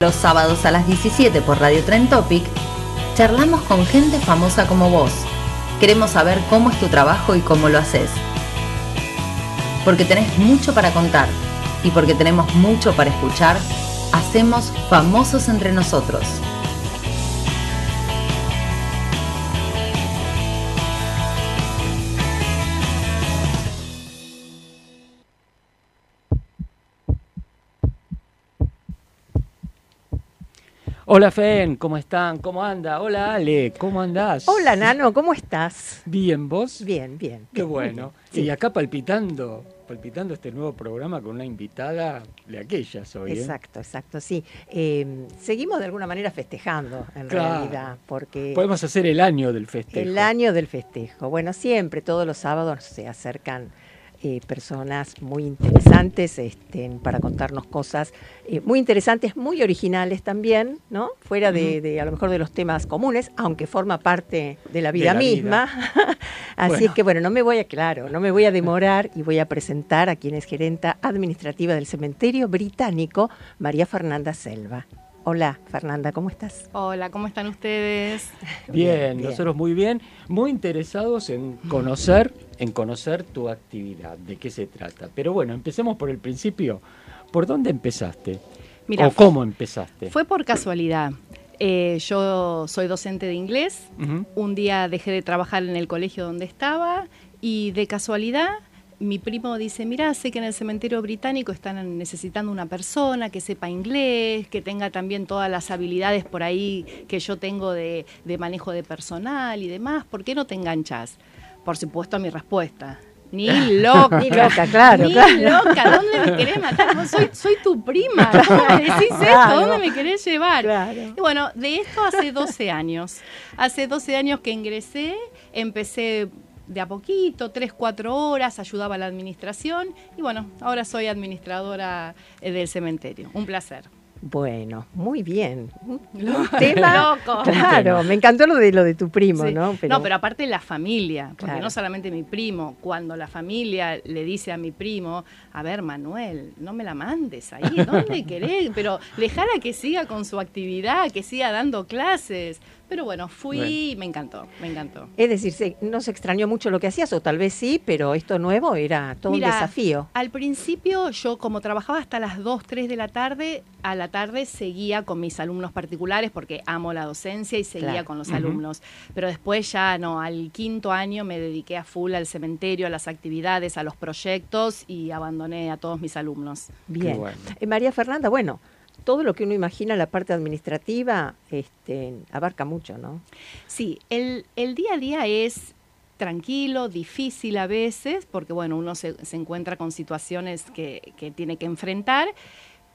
Los sábados a las 17 por Radio Tren Topic, charlamos con gente famosa como vos. Queremos saber cómo es tu trabajo y cómo lo haces. Porque tenés mucho para contar y porque tenemos mucho para escuchar, hacemos famosos entre nosotros. Hola Fen, ¿cómo están? ¿Cómo anda? Hola Ale, ¿cómo andás? Hola Nano, ¿cómo estás? Bien, ¿vos? Bien, bien. Qué bueno. Sí. Y acá palpitando, palpitando este nuevo programa con una invitada de aquellas hoy. ¿eh? Exacto, exacto, sí. Eh, seguimos de alguna manera festejando, en Claro. realidad, porque Podemos hacer el año del festejo. el año del festejo. Bueno, siempre, todos los sábados se acercan eh, personas muy interesantes este, para contarnos cosas eh, muy interesantes, muy originales también, ¿no? Fuera de, de, a lo mejor de los temas comunes, aunque forma parte de la vida la vida. misma. Así Bueno. es que bueno, no me voy a, claro, no me voy a demorar y voy a presentar a quien es gerenta administrativa del cementerio británico, María Fernanda Selva. Hola, Fernanda, ¿cómo estás? Hola, ¿cómo están ustedes? Bien, Bien, nosotros muy bien, muy interesados en conocer, en conocer tu actividad, de qué se trata. Pero bueno, empecemos por el principio. ¿Por dónde empezaste? Mira, ¿O cómo empezaste? Fue por casualidad. Eh, yo soy docente de inglés. Un día dejé de trabajar en el colegio donde estaba y de casualidad mi primo dice, mira, sé que en el cementerio británico están necesitando una persona que sepa inglés, que tenga también todas las habilidades por ahí que yo tengo de, de manejo de personal y demás. ¿Por qué no te enganchas? Por supuesto, mi respuesta. Ni loca. Ni loca, claro, Ni claro. loca. ¿Dónde me querés matar? Vos Soy, soy tu prima. ¿Cómo me decís esto? ¿Dónde me querés llevar? Claro. Y bueno, de esto hace 12 años. Hace 12 años que ingresé, empecé de a poquito, 3, 4 horas, ayudaba a la administración y bueno, ahora soy administradora eh, del cementerio. Un placer. Bueno, muy bien. Un tema, Loco. claro, me encantó lo de lo de tu primo, Sí. ¿no? no, pero aparte la familia, porque Claro. no solamente mi primo, cuando la familia le dice a mi primo, a ver Manuel, no me la mandes ahí, ¿dónde querés? Pero dejala que siga con su actividad, que siga dando clases. Pero bueno, fui Bueno. y me encantó, me encantó. Es decir, se- no se extrañó mucho lo que hacías, o tal vez sí, pero esto nuevo era todo Mira, un desafío. Al principio yo como trabajaba hasta las 2, 3 de la tarde, a la tarde seguía con mis alumnos particulares porque amo la docencia y seguía Claro. con los alumnos. Pero después ya no, al quinto año me dediqué a full al cementerio, a las actividades, a los proyectos y abandoné a todos mis alumnos. Bien. bueno. Eh, María Fernanda, bueno, todo lo que uno imagina, la parte administrativa, este, abarca mucho, ¿no? Sí, el, el día a día es tranquilo, difícil a veces, porque bueno, uno se, se encuentra con situaciones que, que tiene que enfrentar,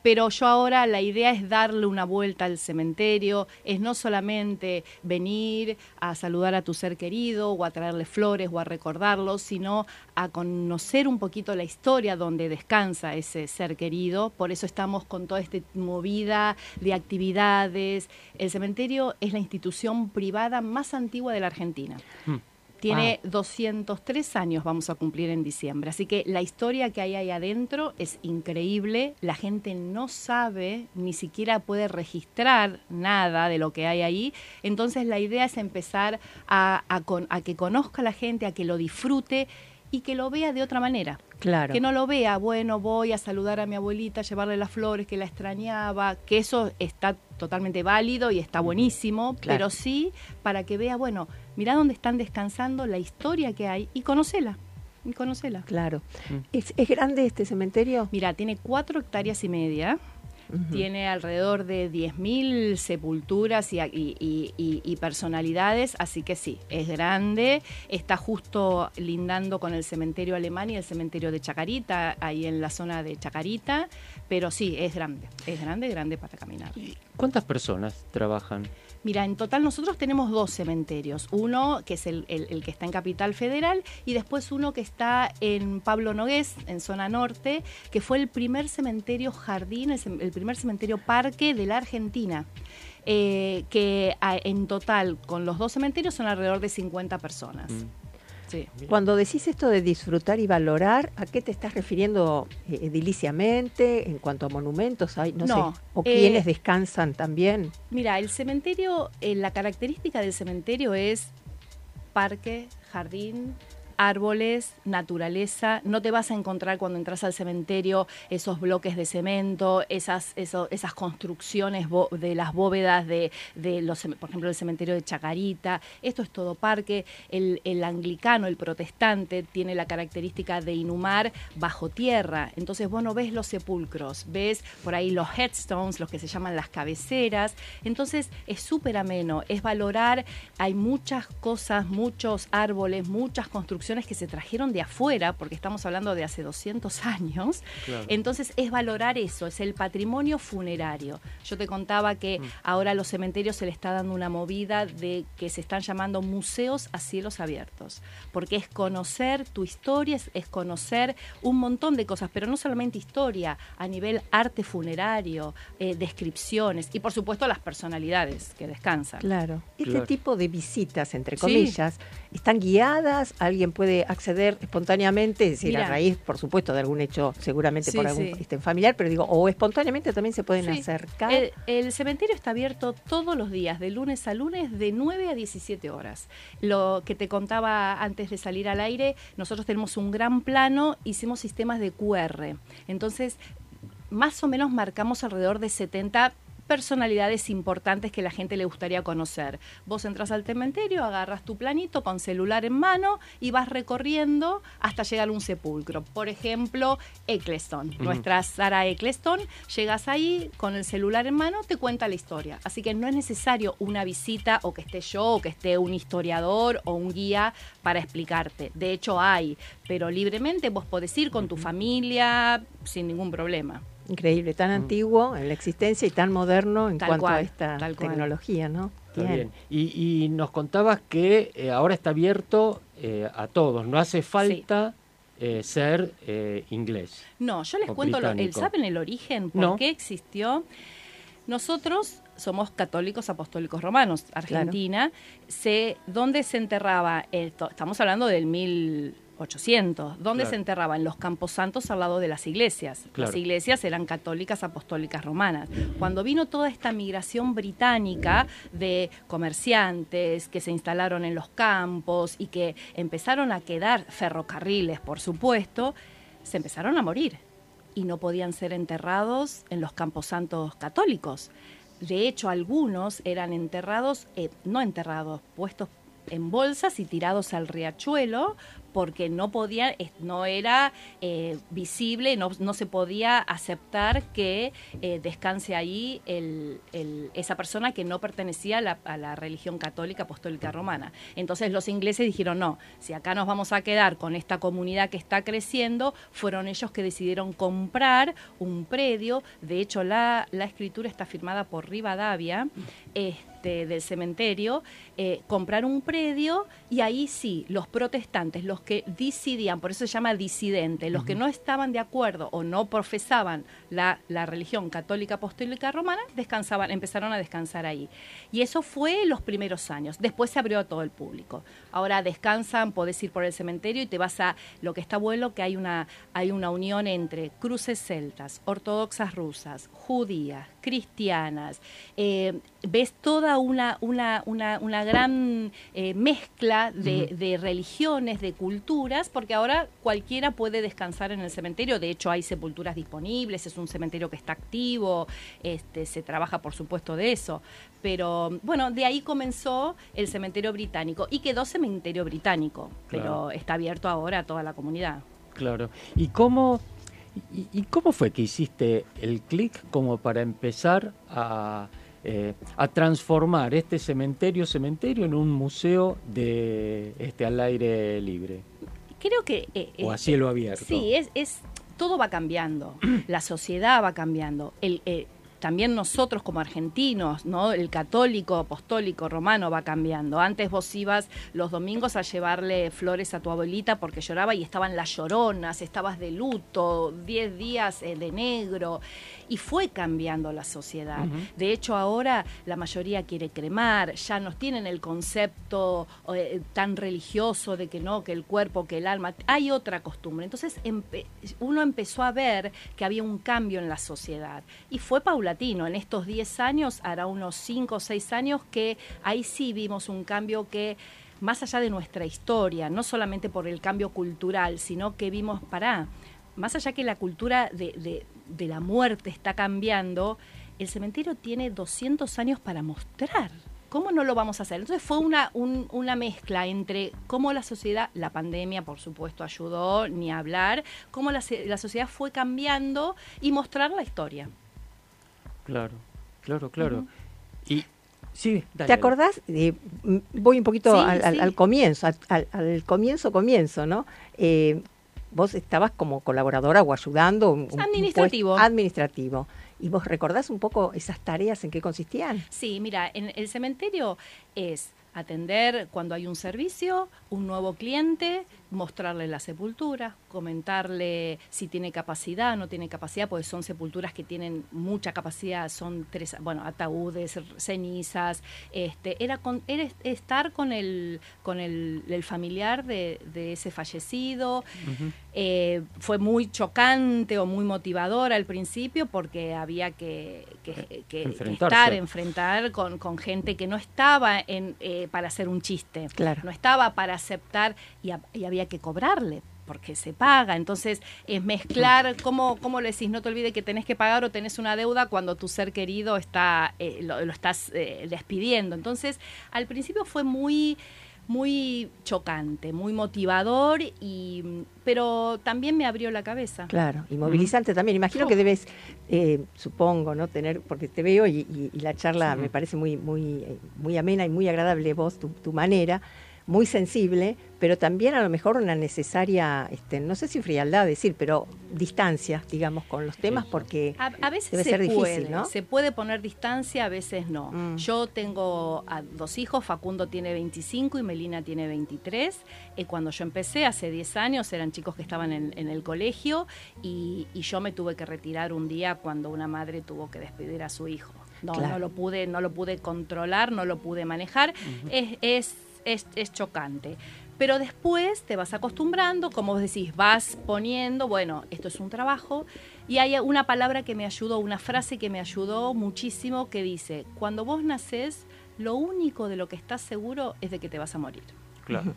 pero yo ahora la idea es darle una vuelta al cementerio, es no solamente venir a saludar a tu ser querido o a traerle flores o a recordarlo, sino a conocer un poquito la historia donde descansa ese ser querido. Por eso estamos con toda esta movida de actividades. El cementerio es la institución privada más antigua de la Argentina. Hmm. Tiene 203 años, vamos a cumplir en diciembre. Así que la historia que hay ahí adentro es increíble. La gente no sabe, ni siquiera puede registrar nada de lo que hay ahí. Entonces la idea es empezar a, a con- a que conozca la gente, a que lo disfrute y que lo vea de otra manera. Claro. Que no lo vea, bueno, voy a saludar a mi abuelita, llevarle las flores, que la extrañaba, que eso está totalmente válido y está buenísimo, Claro. pero sí para que vea, bueno, mira dónde están descansando, la historia que hay y conocela, y conocela. Claro. Mm. ¿Es, es grande este cementerio? Mira, tiene cuatro hectáreas y media. Tiene alrededor de 10.000 sepulturas y, y- y- y- y personalidades, así que sí, es grande, está justo lindando con el cementerio alemán y el cementerio de Chacarita, ahí en la zona de Chacarita, pero sí, es grande, es grande, grande para caminar. ¿Cuántas personas trabajan? Mira, en total nosotros tenemos dos cementerios. Uno que es el, el- que está en Capital Federal y después uno que está en Pablo Nogués, en zona norte, que fue el primer cementerio jardín, el, primer cementerio parque de la Argentina. Eh, que en total con los dos cementerios son alrededor de 50 personas. Sí. Cuando decís esto de disfrutar y valorar, ¿a qué te estás refiriendo eh, ediliciamente en cuanto a monumentos? Hay, no, No, sé, o eh, quienes descansan también. Mira, el cementerio, eh, la característica del cementerio es parque, jardín, árboles, naturaleza. No te vas a encontrar cuando entras al cementerio esos bloques de cemento, esas, esas construcciones de las bóvedas de, de los, por ejemplo, el cementerio de Chacarita. Esto es todo parque. El, el anglicano, el protestante, tiene la característica de inhumar bajo tierra. Entonces vos no ves los sepulcros, ves por ahí los headstones, los que se llaman las cabeceras. Entonces es súper ameno, es valorar, hay muchas cosas, muchos árboles, muchas construcciones que se trajeron de afuera, porque estamos hablando de hace 200 años. Claro. Entonces es valorar eso, es el patrimonio funerario. Yo te contaba que ahora a los cementerios se le está dando una movida de que se están llamando museos a cielos abiertos, porque es conocer tu historia, es, es conocer un montón de cosas, pero no solamente historia, a nivel arte funerario, eh, descripciones y por supuesto las personalidades que descansan. Claro. Este Claro. tipo de visitas, entre Sí. comillas, ¿están guiadas? ¿Alguien puede acceder espontáneamente? Es decir, a raíz, por supuesto, de algún hecho, seguramente Sí, por algún sí. este, familiar, pero digo, o espontáneamente también se pueden Sí. acercar. El, el cementerio está abierto todos los días, de lunes a lunes, de 9 a 17 horas. Lo que te contaba antes de salir al aire, nosotros tenemos un gran plano, hicimos sistemas de QR. Entonces, más o menos marcamos alrededor de 70 personalidades importantes que la gente le gustaría conocer. Vos entras al cementerio, agarras tu planito con celular en mano y vas recorriendo hasta llegar a un sepulcro. Por ejemplo, Eccleston. Nuestra Sara Eccleston, llegas ahí con el celular en mano, te cuenta la historia. Así que no es necesario una visita o que esté yo o que esté un historiador o un guía para explicarte. De hecho hay, pero libremente vos podés ir con tu familia sin ningún problema. Increíble, tan antiguo en la existencia y tan moderno en Tal cuanto a cual, esta tal cual. tecnología, ¿no? Está bien. Y, y nos contabas que eh, ahora está abierto eh, a todos, no hace falta eh, ser eh, inglés. No, yo les cuento, lo- el. ¿saben el origen? ¿Por No. qué existió? Nosotros somos católicos apostólicos romanos, Argentina. Se, ¿Dónde se enterraba? Esto, estamos hablando del 1800. ¿Dónde Claro. se enterraba? En los campos santos al lado de las iglesias. Claro. Las iglesias eran católicas apostólicas romanas. Cuando vino toda esta migración británica de comerciantes que se instalaron en los campos y que empezaron a quedar ferrocarriles, por supuesto, se empezaron a morir y no podían ser enterrados en los camposantos católicos. De hecho, algunos eran enterrados, eh, no enterrados, puestos en bolsas y tirados al riachuelo porque no podía, no era eh, visible, no, no se podía aceptar que eh, descanse ahí el- esa persona que no pertenecía a la, a la religión católica apostólica romana. Entonces los ingleses dijeron, no, si acá nos vamos a quedar con esta comunidad que está creciendo, fueron ellos que decidieron comprar un predio, de hecho la, la escritura está firmada por Rivadavia, este, del cementerio, eh, comprar un predio y ahí sí, los protestantes, los que disidían, por eso se llama disidente, los que no estaban de acuerdo o no profesaban la, la religión católica apostólica romana, descansaban, empezaron a descansar ahí. Y eso fue los primeros años. Después se abrió a todo el público. Ahora descansan, podés ir por el cementerio y te vas a. Lo que está bueno que hay una, hay una unión entre cruces celtas, ortodoxas rusas, judías, cristianas. eh, ves toda una, una, una, una gran eh, mezcla de, de religiones, de culturas, porque ahora cualquiera puede descansar en el cementerio. De hecho, hay sepulturas disponibles, es un cementerio que está activo, este, se trabaja, por supuesto, de eso. Pero bueno, de ahí comenzó el cementerio británico y quedó cementerio británico, pero está abierto ahora a toda la comunidad. Claro. ¿Y cómo, ¿Y, y cómo fue que hiciste el clic como para empezar a, eh, a transformar este cementerio cementerio en un museo de este al aire libre Creo que... eh, o eh, a cielo abierto? Sí, es, es todo va cambiando, la sociedad va cambiando. El, eh, también nosotros como argentinos, ¿no? El católico, apostólico, romano va cambiando. Antes vos ibas los domingos a llevarle flores a tu abuelita porque lloraba y estaban las lloronas, estabas de luto, 10 días eh, de negro. Y fue cambiando la sociedad. De hecho, ahora la mayoría quiere cremar, ya no tienen el concepto eh, tan religioso de que no, que el cuerpo, que el alma. Hay otra costumbre. Entonces empe- uno empezó a ver que había un cambio en la sociedad. Y fue paulatino. En estos 10 años, hará unos 5 o 6 años que ahí sí vimos un cambio que más allá de nuestra historia, no solamente por el cambio cultural, sino que vimos, pará, más allá que la cultura de, de- de la muerte está cambiando, el cementerio tiene 200 años para mostrar. ¿Cómo no lo vamos a hacer? Entonces fue una, un- una mezcla entre cómo la sociedad, la pandemia por supuesto ayudó, ni hablar, cómo la, la sociedad fue cambiando y mostrar la historia. Claro, claro, claro. Y sí, dale, ¿Te acordás? Eh, m- voy un poquito Sí, al, al- sí. al comienzo, al comienzo, comienzo, ¿no? Eh, vos estabas como colaboradora o ayudando. un- Administrativo. administrativo. ¿Y vos recordás un poco esas tareas en qué consistían? Sí, mira, en el cementerio es atender cuando hay un servicio, un nuevo cliente, mostrarle la sepultura, comentarle si tiene capacidad, no tiene capacidad, porque son sepulturas que tienen mucha capacidad, son tres, bueno, ataúdes, cenizas, este, era, con, era est- estar con el, con el, el familiar de, de ese fallecido. Eh, fue muy chocante o muy motivador al principio porque había que, que- que- que Enfrentarse. estar, enfrentar con, con gente que no estaba en, eh, para hacer un chiste, Claro. no estaba para aceptar y, ha- y había que cobrarle porque se paga, entonces es mezclar, ¿cómo, ¿cómo le decís? No te olvides que tenés que pagar o tenés una deuda cuando tu ser querido está eh, lo, lo estás eh, despidiendo. Entonces, al principio fue muy muy chocante, muy motivador y pero también me abrió la cabeza. Claro, y movilizante también. Imagino que debes, eh, supongo, ¿no? Tener, porque te veo y, y- y la charla me parece muy, muy, eh, muy amena y muy agradable vos, tu, tu manera, muy sensible, pero también a lo mejor una necesaria, este, no sé si frialdad decir, pero distancia, digamos, con los temas, porque A, a veces debe se ser difícil, puede, ¿no? se puede poner distancia, a veces no. Mm. Yo tengo a dos hijos, Facundo tiene 25 y Melina tiene 23. Eh, cuando yo empecé, hace 10 años, eran chicos que estaban en, en el colegio y, y yo me tuve que retirar un día cuando una madre tuvo que despedir a su hijo. No, Claro. no lo pude, no lo pude controlar, no lo pude manejar. es, es, es, es chocante. Pero después te vas acostumbrando, como vos decís, vas poniendo, bueno, esto es un trabajo. Y hay una palabra que me ayudó, una frase que me ayudó muchísimo que dice, cuando vos nacés, lo único de lo que estás seguro es de que te vas a morir. Claro.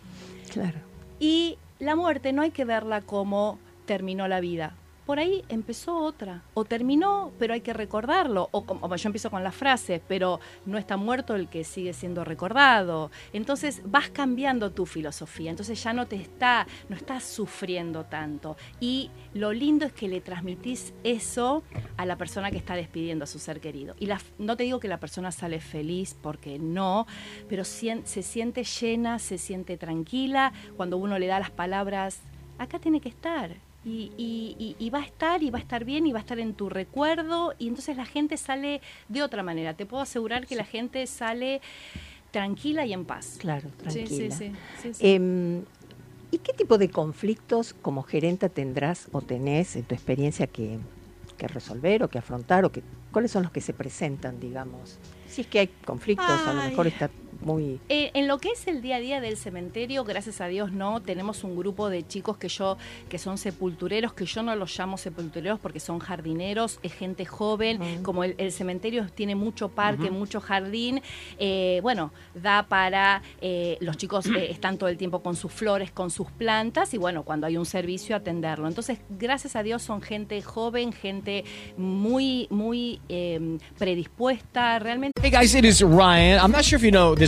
claro. Y la muerte no hay que verla como terminó la vida. Por ahí empezó otra. O terminó, pero hay que recordarlo. O como yo empiezo con la frase, pero no está muerto el que sigue siendo recordado. Entonces vas cambiando tu filosofía. Entonces ya no te está, no estás sufriendo tanto. Y lo lindo es que le transmitís eso a la persona que está despidiendo a su ser querido. Y no te digo que la persona sale feliz, porque no, pero sien- se siente llena, se siente tranquila cuando uno le da las palabras, acá tiene que estar. Y, y- y- va a estar, y va a estar bien, y va a estar en tu recuerdo, y entonces la gente sale de otra manera. Te puedo asegurar que la gente sale tranquila y en paz. Claro, tranquila. sí, sí. Em, ¿Y qué tipo de conflictos como gerenta tendrás o tenés en tu experiencia que, que resolver o que afrontar? o que ¿Cuáles son los que se presentan, digamos? Si es que hay conflictos, a lo mejor está muy... Eh, en lo que es el día a día del cementerio, gracias a Dios no, tenemos un grupo de chicos que yo, que son sepultureros, que yo no los llamo sepultureros porque son jardineros, es gente joven, como el, el cementerio tiene mucho parque, mucho jardín, eh, bueno, da para, eh, los chicos eh, están todo el tiempo con sus flores, con sus plantas, y bueno, cuando hay un servicio, atenderlo. Entonces, gracias a Dios son gente joven, gente muy, muy eh, predispuesta, realmente Hey guys, it is Ryan. I'm not sure if you know this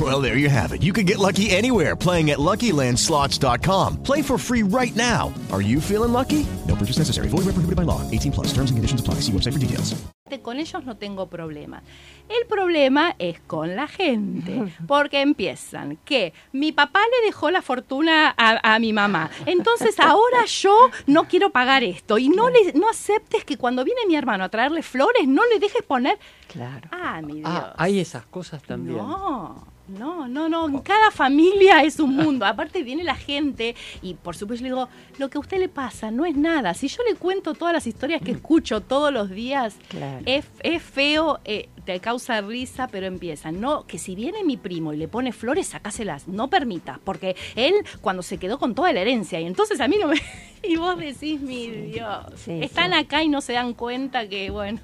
Well, there you have it. You can get lucky anywhere playing at LuckyLandSlots.com. Play for free right now. Are you feeling lucky? No purchase necessary. Void where prohibited by law. 18 plus. Terms and conditions apply. See website for details. Con ellos no tengo problema. El problema es con la gente, porque empiezan que mi papá le dejó la fortuna a, a mi mamá, entonces ahora yo no quiero pagar esto y no le no aceptes que cuando viene mi hermano a traerle flores no le dejes poner. Claro. Ah, mi Dios. Ah, hay esas cosas también. No. No, no, no, cada familia es un mundo. Aparte viene la gente y por supuesto le digo, lo que a usted le pasa no es nada. Si yo le cuento todas las historias que escucho todos los días, Claro. es, es feo, eh, te causa risa, pero empieza. No, que si viene mi primo y le pone flores, sacáselas, no permita, porque él cuando se quedó con toda la herencia y entonces a mí no me... Y vos decís, mi Dios, Sí, están sí. acá y no se dan cuenta que, bueno,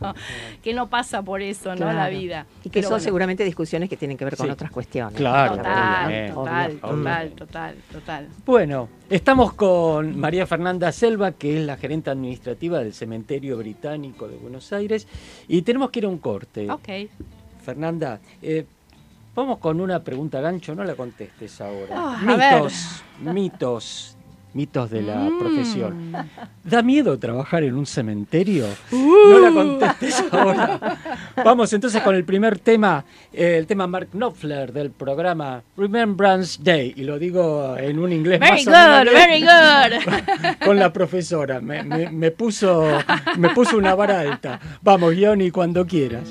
que no pasa por eso, ¿no? La vida. Y que Pero son bueno. seguramente discusiones que tienen que ver con Sí. otras cuestiones. Claro, Total, total, obvio, total, obvio. total, total. Bueno, estamos con María Fernanda Selva, que es la gerente administrativa del Cementerio Británico de Buenos Aires, y tenemos que ir a un corte. Ok. Fernanda, eh, vamos con una pregunta gancho, no la contestes ahora. Ah, ver. mitos, mitos, mitos de la Mm. profesión. ¿Da miedo trabajar en un cementerio? Uh. No la contestes ahora. Vamos entonces con el primer tema, eh, el tema Mark Knopfler del programa Remembrance Day, y lo digo en un inglés Very más o menos good, very good. con la profesora. Me, me- me puso, me puso una vara alta. Vamos, Johnny, cuando quieras.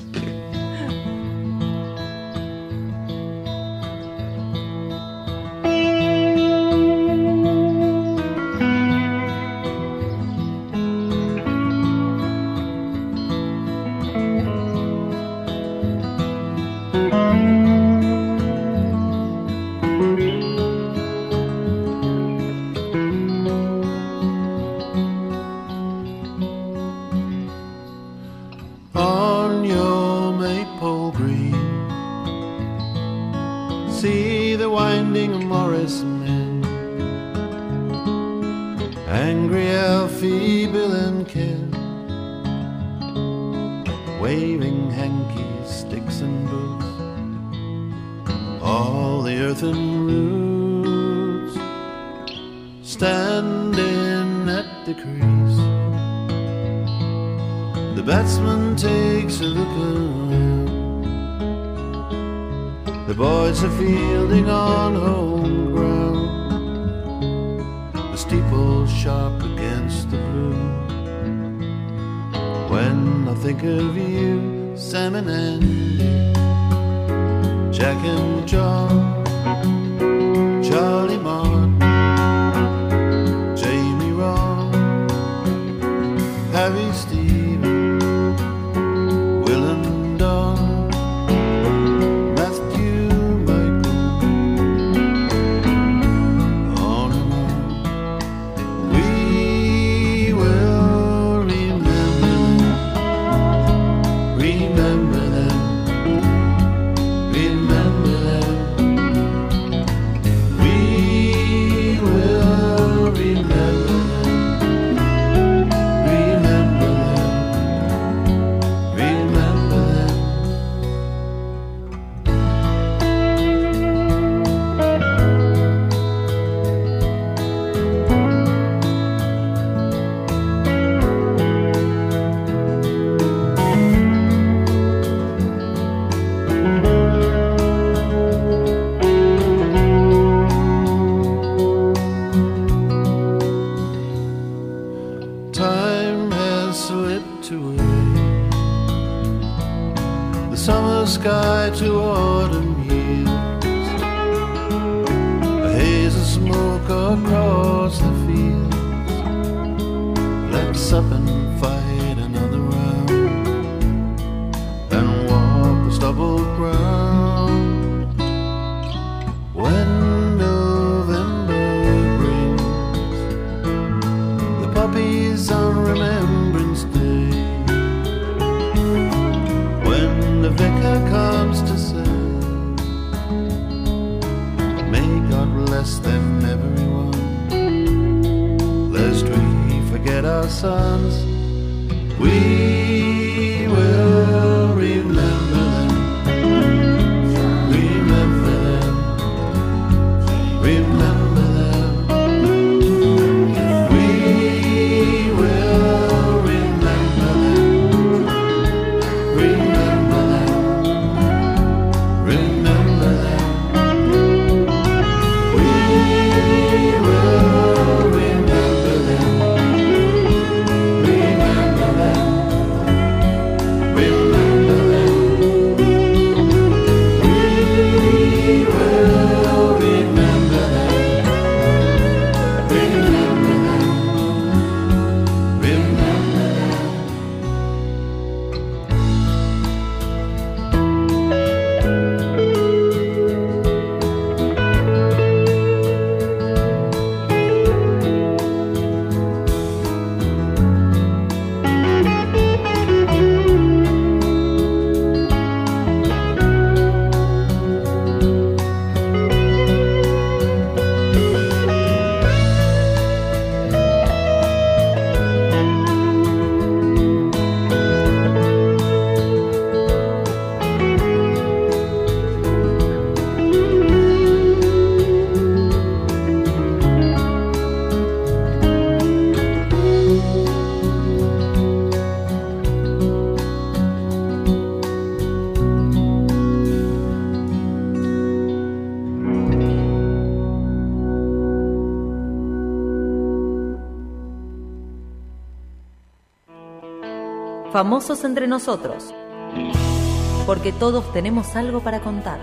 Famosos entre nosotros. Porque todos tenemos algo para contar.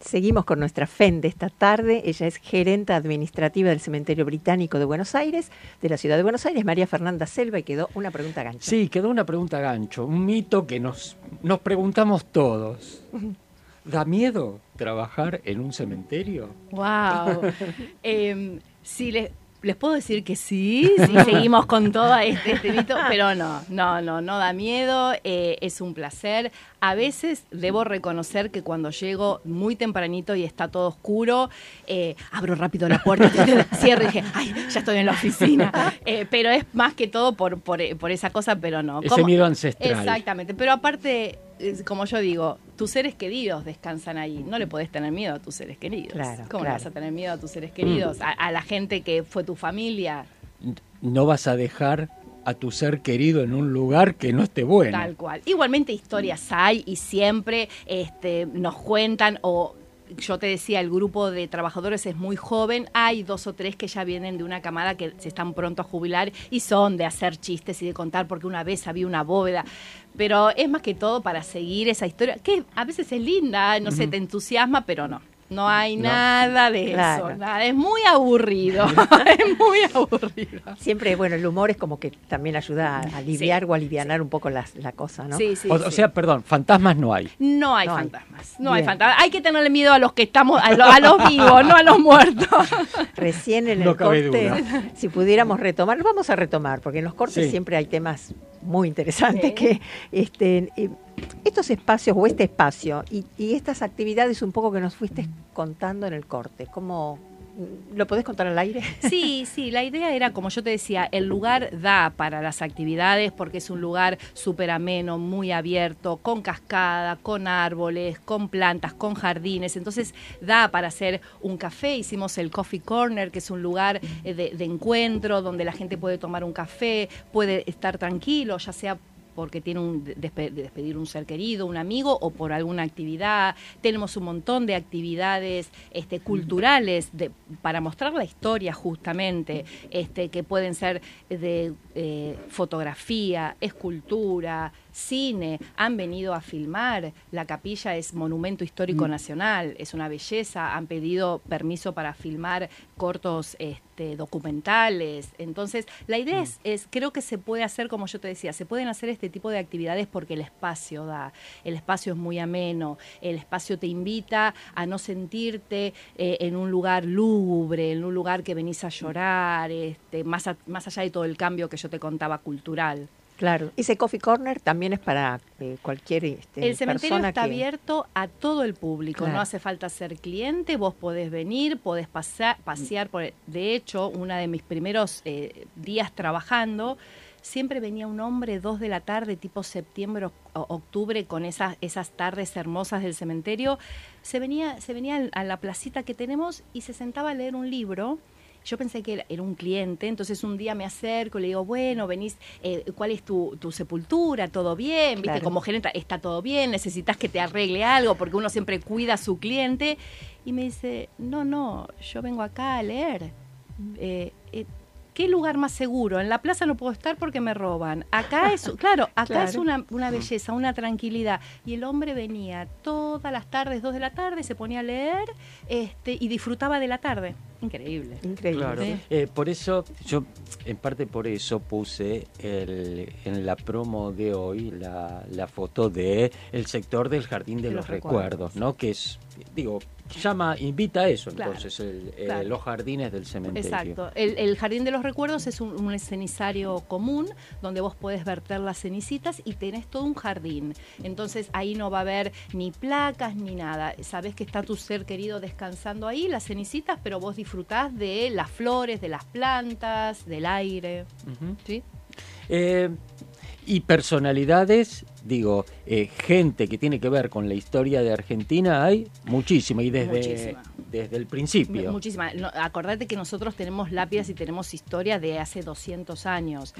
Seguimos con nuestra FEN de esta tarde. Ella es gerente administrativa del Cementerio Británico de Buenos Aires, de la ciudad de Buenos Aires, María Fernanda Selva, y quedó una pregunta gancho. Sí, quedó una pregunta gancho, un mito que nos, nos preguntamos todos. ¿Da miedo trabajar en un cementerio? Wow. Em, sí, les, les puedo decir que sí, sí, seguimos con todo este, este mito, pero no, no, no, no da miedo, eh, es un placer. A veces debo reconocer que cuando llego muy tempranito y está todo oscuro, eh, abro rápido la puerta, cierro y dije, ay, ya estoy en la oficina. Eh, pero es más que todo por, por, por esa cosa, pero no. Ese ¿Cómo? miedo ancestral. Exactamente, pero aparte, como yo digo, tus seres queridos descansan ahí. No le podés tener miedo a tus seres queridos. Claro, ¿Cómo le vas a tener miedo a tus seres queridos? Mm. A, a la gente que fue tu familia, No vas a dejar a tu ser querido en un lugar que no esté bueno. tal cual. Igualmente historias hay y siempre este, nos cuentan o... Yo te decía, el grupo de trabajadores es muy joven. Hay dos o tres que ya vienen de una camada que se están pronto a jubilar y son de hacer chistes y de contar porque una vez había una bóveda. Pero es más que todo para seguir esa historia, que a veces es linda, no sé, Ujú. te entusiasma, pero no. No hay No. nada de Claro. eso, nada. Es muy aburrido, es muy aburrido. Siempre, bueno, el humor es como que también ayuda a aliviar o alivianar un poco las- la cosa, ¿no? Sí, sí, o, o sí. sea, perdón, fantasmas no hay. No hay No hay. fantasmas, no hay fantasmas. Hay que tenerle miedo a los que estamos, a, lo- a los vivos, no a los muertos. Recién en No el cabe corte, duda. si pudiéramos retomar, lo vamos a retomar, porque en los cortes Sí. siempre hay temas muy interesantes Sí. que este, eh, estos espacios o este espacio y, estas actividades un poco que nos fuiste contando en el corte, ¿cómo lo podés contar al aire? Sí, sí, la idea era, como yo te decía, el lugar da para las actividades porque es un lugar súper ameno, muy abierto, con cascada, con árboles, con plantas, con jardines. Entonces da para hacer un café. Hicimos el Coffee Corner, que es un lugar eh, de encuentro donde la gente puede tomar un café, puede estar tranquilo, ya sea porque tiene un despe- de despedir un ser querido, un amigo o por alguna actividad. Tenemos un montón de actividades este, culturales de, para mostrar la historia justamente, este, que pueden ser de eh, fotografía, escultura, cine, han venido a filmar. La capilla es monumento histórico nacional, es una belleza. Han pedido permiso para filmar cortos este, documentales. Entonces, la idea es, es, creo que se puede hacer, como yo te decía, se pueden hacer este tipo de actividades porque el espacio da, el espacio es muy ameno, el espacio te invita a no sentirte eh, en un lugar lúgubre, en un lugar que venís a llorar, este, más, a- más allá de todo el cambio que yo te contaba cultural. Claro. Ese coffee corner también es para eh, cualquier este, El cementerio persona está que- abierto a todo el público, Claro. no hace falta ser cliente, vos podés venir, podés pasar, pasear por... De hecho, una de mis primeros eh, días trabajando, siempre venía un hombre dos de la tarde, tipo septiembre o octubre, con esas, esas tardes hermosas del cementerio, se venía, se venía a la placita que tenemos y se sentaba a leer un libro. Yo pensé que era, era un cliente, entonces un día me acerco y le digo, bueno, venís, eh, ¿cuál es tu, tu sepultura? ¿Todo bien? ¿Viste? Como gerente, está todo bien, necesitas que te arregle algo, porque uno siempre cuida a su cliente. Y me dice, no, no, yo vengo acá a leer. Eh, eh, ¿Qué lugar más seguro? En la plaza no puedo estar porque me roban. Acá es, claro, acá es una, una belleza, una tranquilidad. Y el hombre venía todas las tardes, dos de la tarde, se ponía a leer este, y disfrutaba de la tarde. Increíble. Increíble. Claro. Sí. Eh, por eso, yo en parte por eso puse el, en la promo de hoy la, la foto de el sector del jardín de, De los, los recuerdos, ¿no? Que es, digo, llama, invita a eso, Claro, entonces, el- eh, los jardines del cementerio. Exacto. El, el Jardín de los Recuerdos es un, un común donde vos podés verter las cenicitas y tenés todo un jardín. Entonces ahí no va a haber ni placas ni nada. Sabés que está tu ser querido descansando ahí, las cenicitas, pero vos disfrutás de las flores, de las plantas, del aire. ¿sí? Eh, y personalidades, digo, eh, gente que tiene que ver con la historia de Argentina hay muchísima y desde, Muchísima. desde el principio. Muchísimas. No, acordate que nosotros tenemos lápidas y tenemos historia de hace 200 años.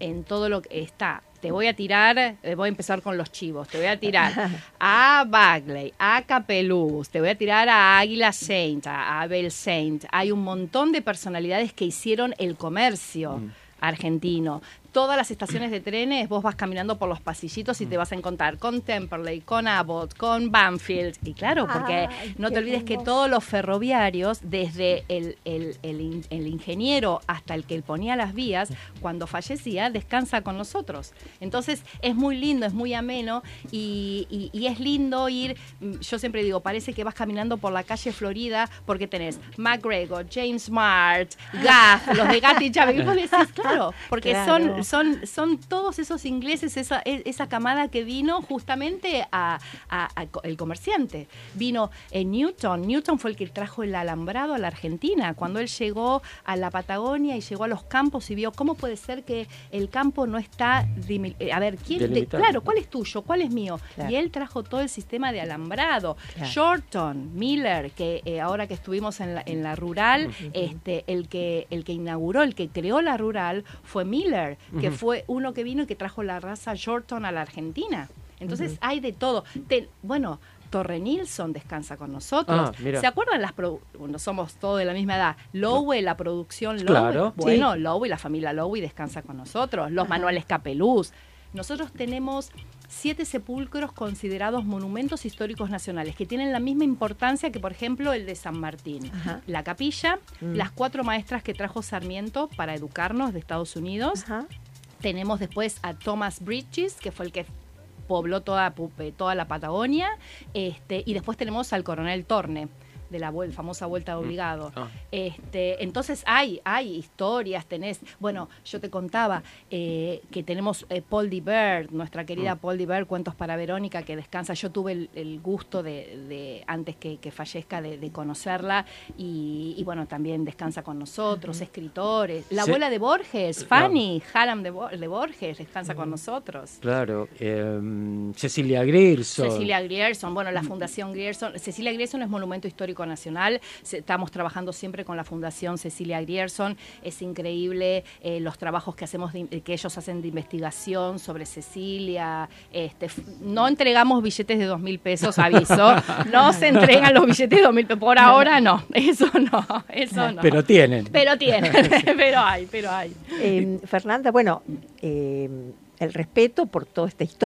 En todo lo que está. Te voy a tirar, eh, voy a empezar con los chivos. Te voy a tirar a Bagley, a Capeluz, te voy a tirar a Águila Saint, a Abel Saint. Hay un montón de personalidades que hicieron el comercio Mm. argentino. Todas las estaciones de trenes, vos vas caminando por los pasillitos y te vas a encontrar con Temperley, con Abbott, con Banfield. Y claro, porque Ay, no te olvides que todos los ferroviarios, desde el, el- el in- el ingeniero hasta el que ponía las vías, cuando fallecía, descansa con nosotros. Entonces es muy lindo, es muy ameno y, y- y es lindo ir, mm, yo siempre digo, parece que vas caminando por la calle Florida porque tenés McGregor, James Mart, Gaff, los de Gatt y Chávez. Y vos decís, claro, porque Claro. son, son, son todos esos ingleses, esa, e- esa camada que vino justamente a, a- a co- el comerciante. Vino en Newton. Newton fue el que trajo el alambrado a la Argentina. Cuando él llegó a la Patagonia y llegó a los campos y vio cómo puede ser que el campo no está. eh, A ver, ¿quién? Delimitado. claro, ¿cuál es tuyo? ¿Cuál es mío? Claro. Y él trajo todo el sistema de alambrado. Claro. Shorton, Miller, que eh, ahora que estuvimos en la, en la rural, este, el que el que inauguró, el que creó la rural fue Miller, que fue uno que vino y que trajo la raza Shorton a la Argentina. Entonces hay de todo. Te- bueno, Torre Nilsson descansa con nosotros. Ah. ¿Se acuerdan las bueno, somos todos de la misma edad? Lowe, la producción Lowe. Claro. Bueno, Lowe, la familia Lowe descansa con nosotros. Los manuales Capeluz. Nosotros tenemos siete sepulcros considerados monumentos históricos nacionales, que tienen la misma importancia que, por ejemplo, el de San Martín. Ajá. La capilla, Mm. las cuatro maestras que trajo Sarmiento para educarnos de Estados Unidos. Ajá. Tenemos después a Thomas Bridges, que fue el que pobló toda, toda la Patagonia. Este, y después tenemos al coronel Torne, de la vuel- famosa vuelta de obligado. Ah. Este, entonces hay, hay historias, tenés, bueno, yo te contaba eh, que tenemos eh, Paul Bird, nuestra querida Paul Bird, Cuentos para Verónica, que descansa. Yo tuve el, el gusto de, de, antes que, que fallezca, de, de conocerla y, y, bueno, también descansa con nosotros, escritores. La Sí. abuela de Borges, Fanny Hallam de, Bo- de Borges, descansa con nosotros. Claro, eh, Cecilia Grierson. Cecilia Grierson, bueno, la Fundación Grierson. Cecilia Grierson es Monumento Histórico Nacional. Estamos trabajando siempre con la Fundación Cecilia Grierson. Es increíble eh, los trabajos que hacemos, de- que ellos hacen de investigación sobre Cecilia. Este, no entregamos billetes de dos mil pesos, aviso. No se entregan los billetes de dos mil pesos. Por ahora no. Eso no. Eso no. Pero tienen. Pero tienen. pero hay, pero hay. Eh, Fernanda, bueno, eh, el respeto por toda esta historia.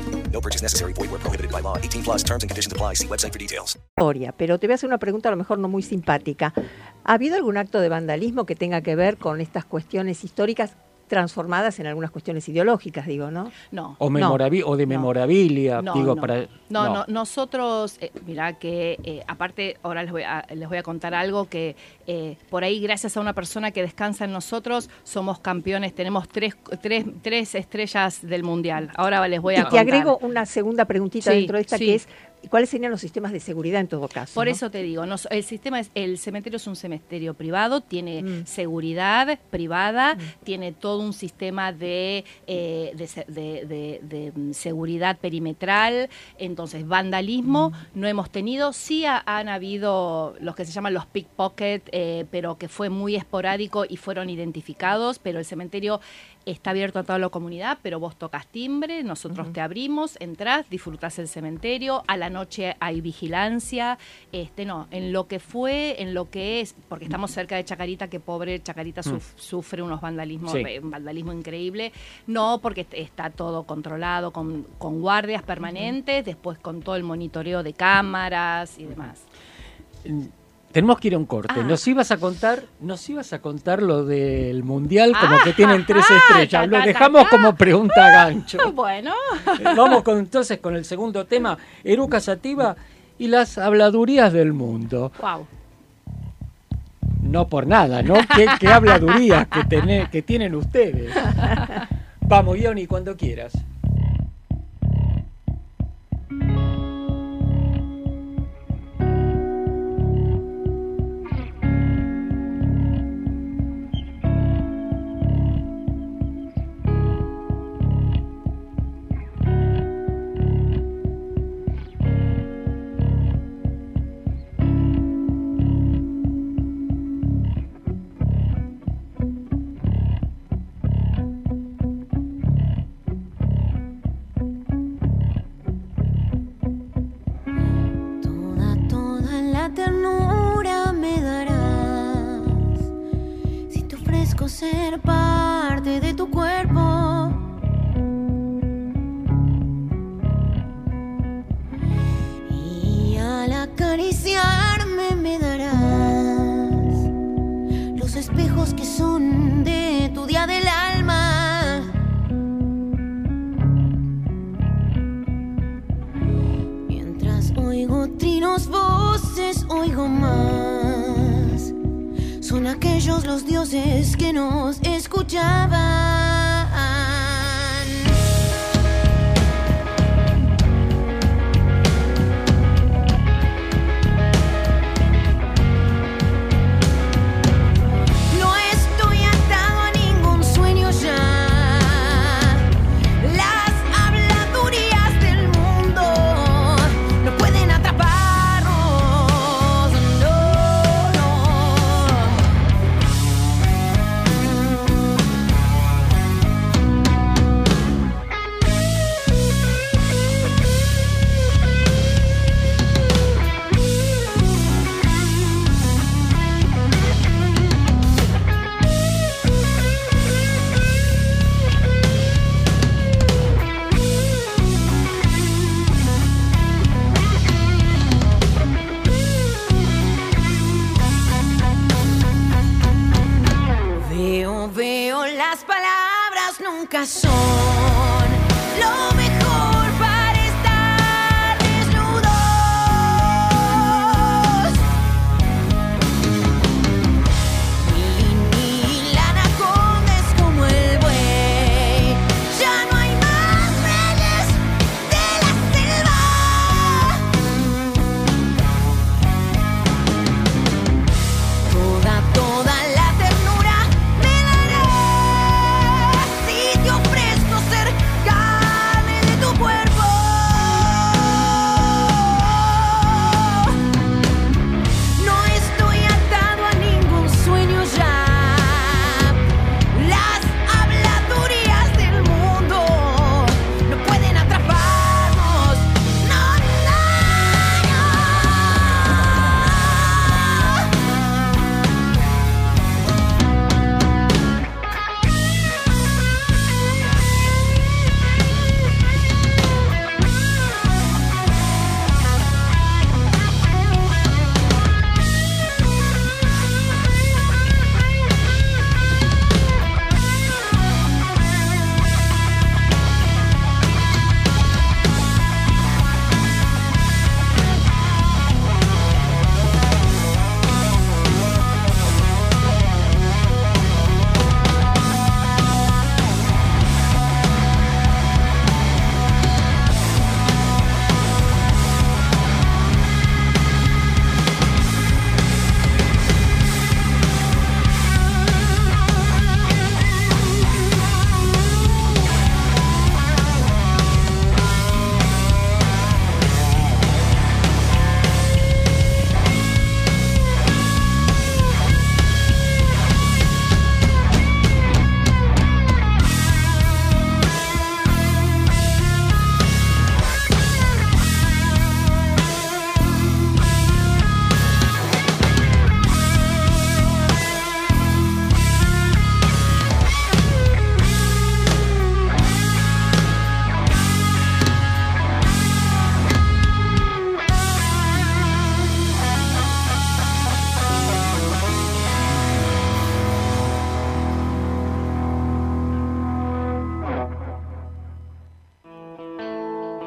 No purchase necessary. Void where prohibited by law. 18 plus terms and conditions apply. See website for details. historia, pero te voy a hacer una pregunta a lo mejor no muy simpática. ¿Ha habido algún acto de vandalismo que tenga que ver con estas cuestiones históricas transformadas en algunas cuestiones ideológicas, digo, ¿no? No. O, memorabi- o de memorabilia, No, digo, no. para... No, no, nosotros, eh, mirá que eh, aparte, ahora les voy, a, les voy a contar algo que eh, por ahí, gracias a una persona que descansa en nosotros, somos campeones, tenemos tres, tres, tres estrellas del Mundial. Ahora les voy a Y contar. te agrego una segunda preguntita Sí, dentro de esta sí. que es, ¿cuáles serían los sistemas de seguridad en todo caso? Por no? eso te digo, nos- el sistema es, el cementerio es un cementerio privado, tiene Mm. seguridad privada, tiene todo un sistema de, eh, de, se- de- de- de, mm, seguridad perimetral, entonces vandalismo Mm. no hemos tenido, sí ha- han habido los que se llaman los pickpocket, eh, pero que fue muy esporádico y fueron identificados, pero el cementerio está abierto a toda la comunidad, pero vos tocas timbre, nosotros te abrimos, entrás, disfrutás el cementerio, a la noche hay vigilancia, este no, en lo que fue, en lo que es, porque estamos cerca de Chacarita, que pobre Chacarita suf- sufre unos vandalismos, Sí. eh, un vandalismo increíble, no porque est- está todo controlado con, con guardias permanentes, después con todo el monitoreo de cámaras y demás. Tenemos que ir a un corte. Ah. Nos ibas a contar, nos ibas a contar lo del mundial, como Ah, que tienen tres ah, estrellas. Lo dejamos como pregunta gancho. bueno. Eh, Vamos con, entonces con el segundo tema, Eruca Sativa y las habladurías del mundo. Wow. No por nada, ¿no? ¿Qué, qué habladurías que, tené- que tienen ustedes? Vamos, Ioni, cuando quieras.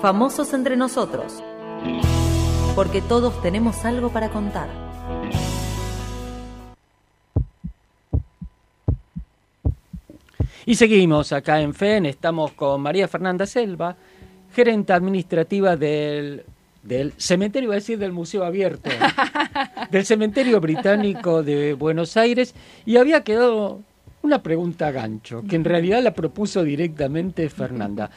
Famosos entre nosotros. Porque todos tenemos algo para contar. Y seguimos acá en FEN, estamos con María Fernanda Selva, gerente administrativa del, del cementerio, iba a decir del Museo Abierto, del Cementerio Británico de Buenos Aires, y había quedado una pregunta gancho, que en realidad la propuso directamente Fernanda.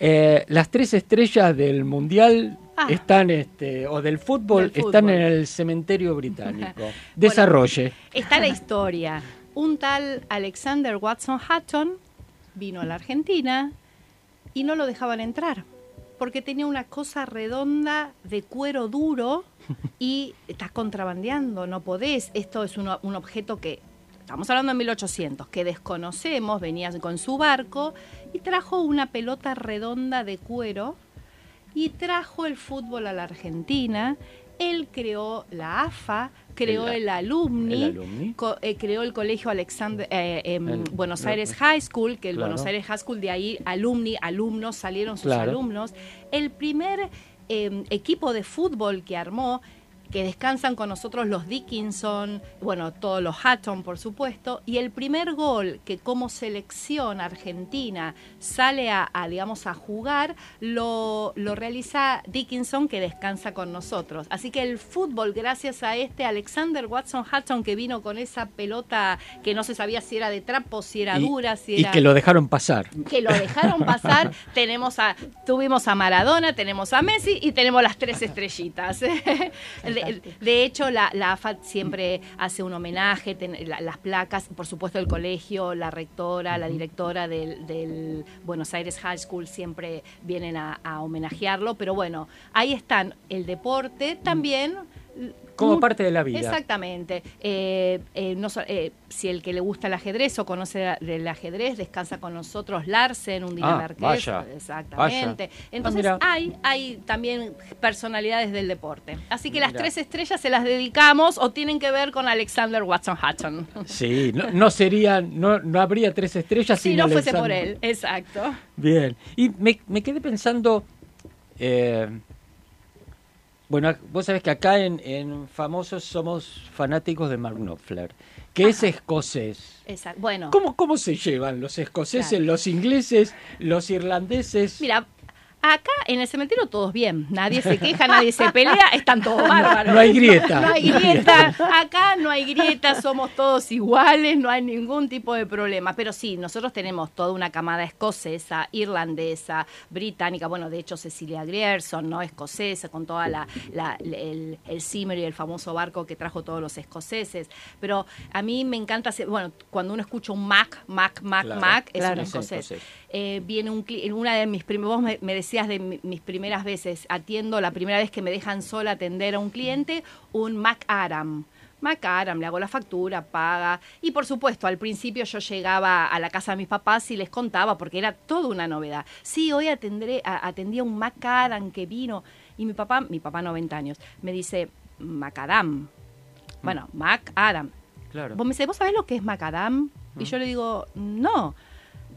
Eh, las tres estrellas del Mundial Ah. están, este, o del fútbol, Del están en el cementerio británico. Desarrolle. Está la historia. Un tal Alexander Watson Hatton vino a la Argentina y no lo dejaban entrar porque tenía una cosa redonda de cuero duro y estás contrabandeando, no podés. Esto es uno- un objeto que, estamos hablando de 1800, que desconocemos, venía con su barco y trajo una pelota redonda de cuero y trajo el fútbol a la Argentina. Él creó la AFA, creó El- el, alumni, el alumni. co- eh, creó el colegio Alexander eh, em, El- Buenos Aires High School, que el Claro. Buenos Aires High School de ahí alumni, alumnos salieron sus Claro. alumnos. El primer em, equipo de fútbol que armó que descansan con nosotros los Dickinson, bueno, todos los Hatton, por supuesto, y el primer gol que como selección argentina sale a, a, digamos, a jugar, lo, lo realiza Dickinson, que descansa con nosotros. Así que el fútbol, gracias a este Alexander Watson Hatton, que vino con esa pelota que no se sabía si era de trapo, si era Y- dura, si y era que lo dejaron pasar. que lo dejaron pasar. tenemos a, tuvimos a Maradona, tenemos a Messi y tenemos las tres estrellitas. de, de hecho, la, la siempre hace un homenaje, ten- la- las placas, por supuesto el colegio, la rectora, la directora del, del Buenos Aires High School siempre vienen a, a homenajearlo, pero bueno, ahí están el deporte, también Como parte de la vida. Exactamente. Eh, eh, no eh, si el que le gusta el ajedrez o conoce del ajedrez, descansa con nosotros Larsen, un dinamarqués. vaya, Exactamente. vaya. Entonces Ah, mira. hay, hay también personalidades del deporte. Así que las tres estrellas se las dedicamos o tienen que ver con Alexander Watson Hutton. Sí, no, no sería, no, no habría tres estrellas Si sin no fuese por él, exacto. Bien. Y me, me quedé pensando. eh, bueno, vos sabés que acá en, en Famosos somos fanáticos de Mark Knopfler, que es escocés. Exacto. Bueno, ¿Cómo, ¿Cómo se llevan los escoceses, Claro. los ingleses, los irlandeses? mira, acá en el cementerio todos bien. Nadie se queja, nadie se pelea, están todos bárbaros. no hay grieta. No hay grieta. Acá no hay grieta, somos todos iguales, no hay ningún tipo de problema. Pero sí, nosotros tenemos toda una camada escocesa, irlandesa, británica. Bueno, de hecho, Cecilia Grierson, ¿no? Escocesa, con toda la, la- el, el Cimmery, el famoso barco que trajo todos los escoceses. Pero a mí me encanta, hacer- bueno, cuando uno escucha un Mac, Mac, Mac, Claro, Mac, es claro. un Es escocés. Eh, viene un en una de mis primeras, vos me, decías de mi- mis primeras veces, atiendo la primera vez que me dejan sola atender a un cliente, un Mac Aram. Le hago la factura, paga. Y por supuesto, al principio yo llegaba a la casa de mis papás y les contaba, porque era toda una novedad. Sí, hoy atendré, a- atendí a un Mac Aram que vino. Y mi papá, mi papá 90 años, me dice, Macadam. Bueno, Mac Adam. Claro. Vos me dice, ¿vos sabés lo que es macadam? Y yo le digo, no.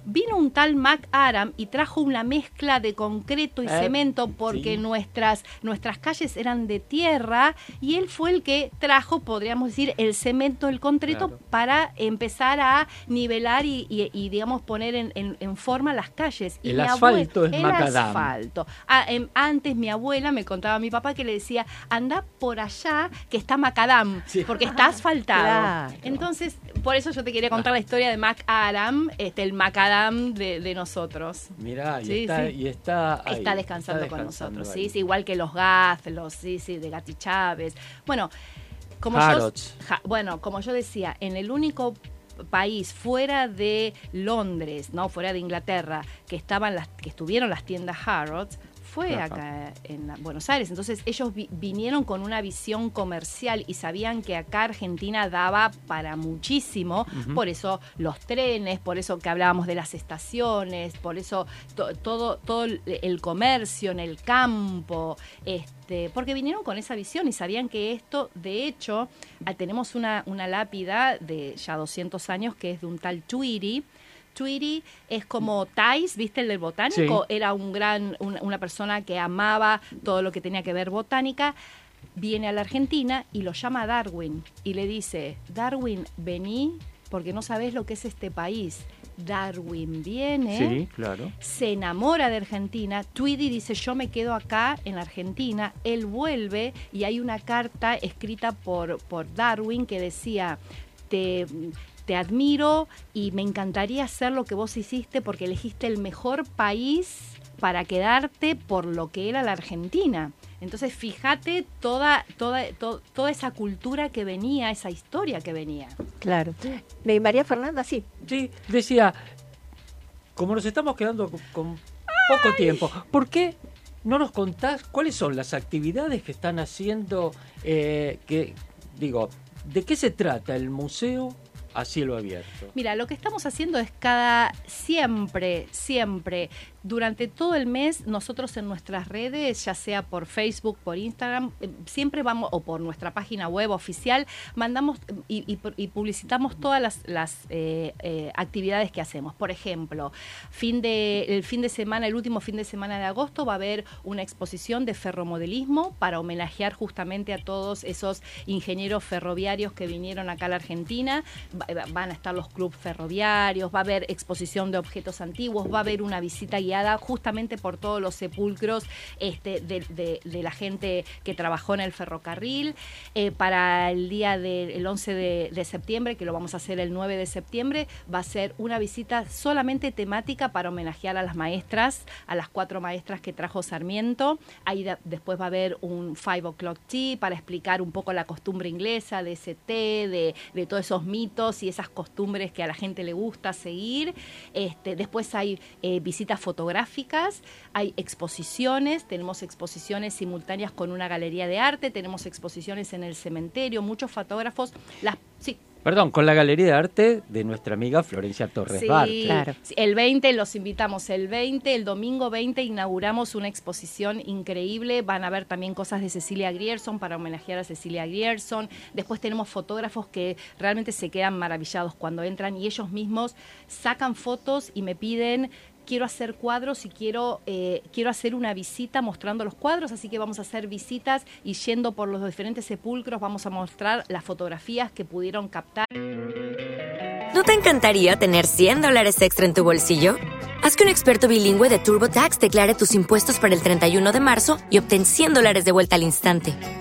Vino un tal Mac Aram y trajo una mezcla de concreto y Eh, cemento porque sí. nuestras, nuestras calles eran de tierra y él fue el que trajo, podríamos decir, el cemento, el concreto Claro. para empezar a nivelar y, y- y, digamos, poner en, en- en forma las calles. Y El mi asfalto es el asfalto. Ah, em, antes mi abuela me contaba a mi papá que le decía, anda por allá que está macadam, porque está asfaltado. Claro. Entonces, por eso yo te quería contar la historia de Mac Aram, este, el macadam de, de nosotros. Mirá, y, Sí, está, sí. y está ahí, está descansando está con nosotros, ahí. sí, sí, igual que los Gaff, los sí, sí, de Gatti Chávez. Bueno, como yo, ja- bueno, como yo decía, en el único país fuera de Londres, no, fuera de Inglaterra, que estaban las, que estuvieron las tiendas Harrods, fue acá en Buenos Aires. Entonces ellos vi- vinieron con una visión comercial y sabían que acá Argentina daba para muchísimo. Por eso los trenes, por eso que hablábamos de las estaciones, por eso to- todo, todo el- comercio en el campo. Este, porque vinieron con esa visión y sabían que esto, de hecho, ah, tenemos una, una lápida de ya 200 años que es de un tal Tweety. Tweety es como Thais, ¿viste? El del botánico. Sí. Era un gran, un- una persona que amaba todo lo que tenía que ver botánica. Viene a la Argentina y lo llama Darwin y le dice, Darwin, vení porque no sabes lo que es este país. Darwin viene, Sí, claro. se enamora de Argentina, Tweedy dice yo me quedo acá en Argentina, él vuelve y hay una carta escrita por, por Darwin que decía, te, te admiro y me encantaría hacer lo que vos hiciste porque elegiste el mejor país para quedarte por lo que era la Argentina. Entonces fíjate toda, toda, to- toda esa cultura que venía, esa historia que venía. Claro. Eh, María Fernanda, sí. Sí, decía, como nos estamos quedando con, con poco tiempo, ¿por qué no nos contás cuáles son las actividades que están haciendo? eh, que Digo, ¿de qué se trata el museo a cielo abierto? Mira, lo que estamos haciendo es cada, siempre, siempre, durante todo el mes, nosotros en nuestras redes, ya sea por Facebook, por Instagram, eh, siempre vamos, o por nuestra página web oficial, mandamos y, publicitamos todas las, eh, eh, actividades que hacemos. Por ejemplo, fin de, el fin de semana, el último fin de semana de agosto, va a haber una exposición de ferromodelismo para homenajear justamente a todos esos ingenieros ferroviarios que vinieron acá a la Argentina. Va- va- van a estar los clubes ferroviarios, va a haber exposición de objetos antiguos, va a haber una visita guiada justamente por todos los sepulcros este, de, de- de la gente que trabajó en el ferrocarril. Eh, para el día del 11 de, de septiembre, que lo vamos a hacer el 9 de septiembre, va a ser una visita solamente temática para homenajear a las maestras, a las cuatro maestras que trajo Sarmiento. Ahí después va a haber un five o'clock tea para explicar un poco la costumbre inglesa de ese té, de, de todos esos mitos y esas costumbres que a la gente le gusta seguir. Este, después hay eh, visitas fotográficas fotográficas, hay exposiciones, tenemos exposiciones simultáneas con una galería de arte, tenemos exposiciones en el cementerio, muchos fotógrafos, las sí, Perdón, con la Galería de Arte de nuestra amiga Florencia Torres Sí, Bart. sí, el 20 los invitamos, el 20, el domingo 20 inauguramos una exposición increíble, van a ver también cosas de Cecilia Grierson para homenajear a Cecilia Grierson, después tenemos fotógrafos que realmente se quedan maravillados cuando entran y ellos mismos sacan fotos y me piden quiero hacer cuadros y quiero, eh, quiero hacer una visita mostrando los cuadros, así que vamos a hacer visitas y yendo por los diferentes sepulcros vamos a mostrar las fotografías que pudieron captar. ¿No te encantaría tener 100 dólares extra en tu bolsillo? Haz que un experto bilingüe de TurboTax declare tus impuestos para el 31 de marzo y obtén 100 dólares de vuelta al instante.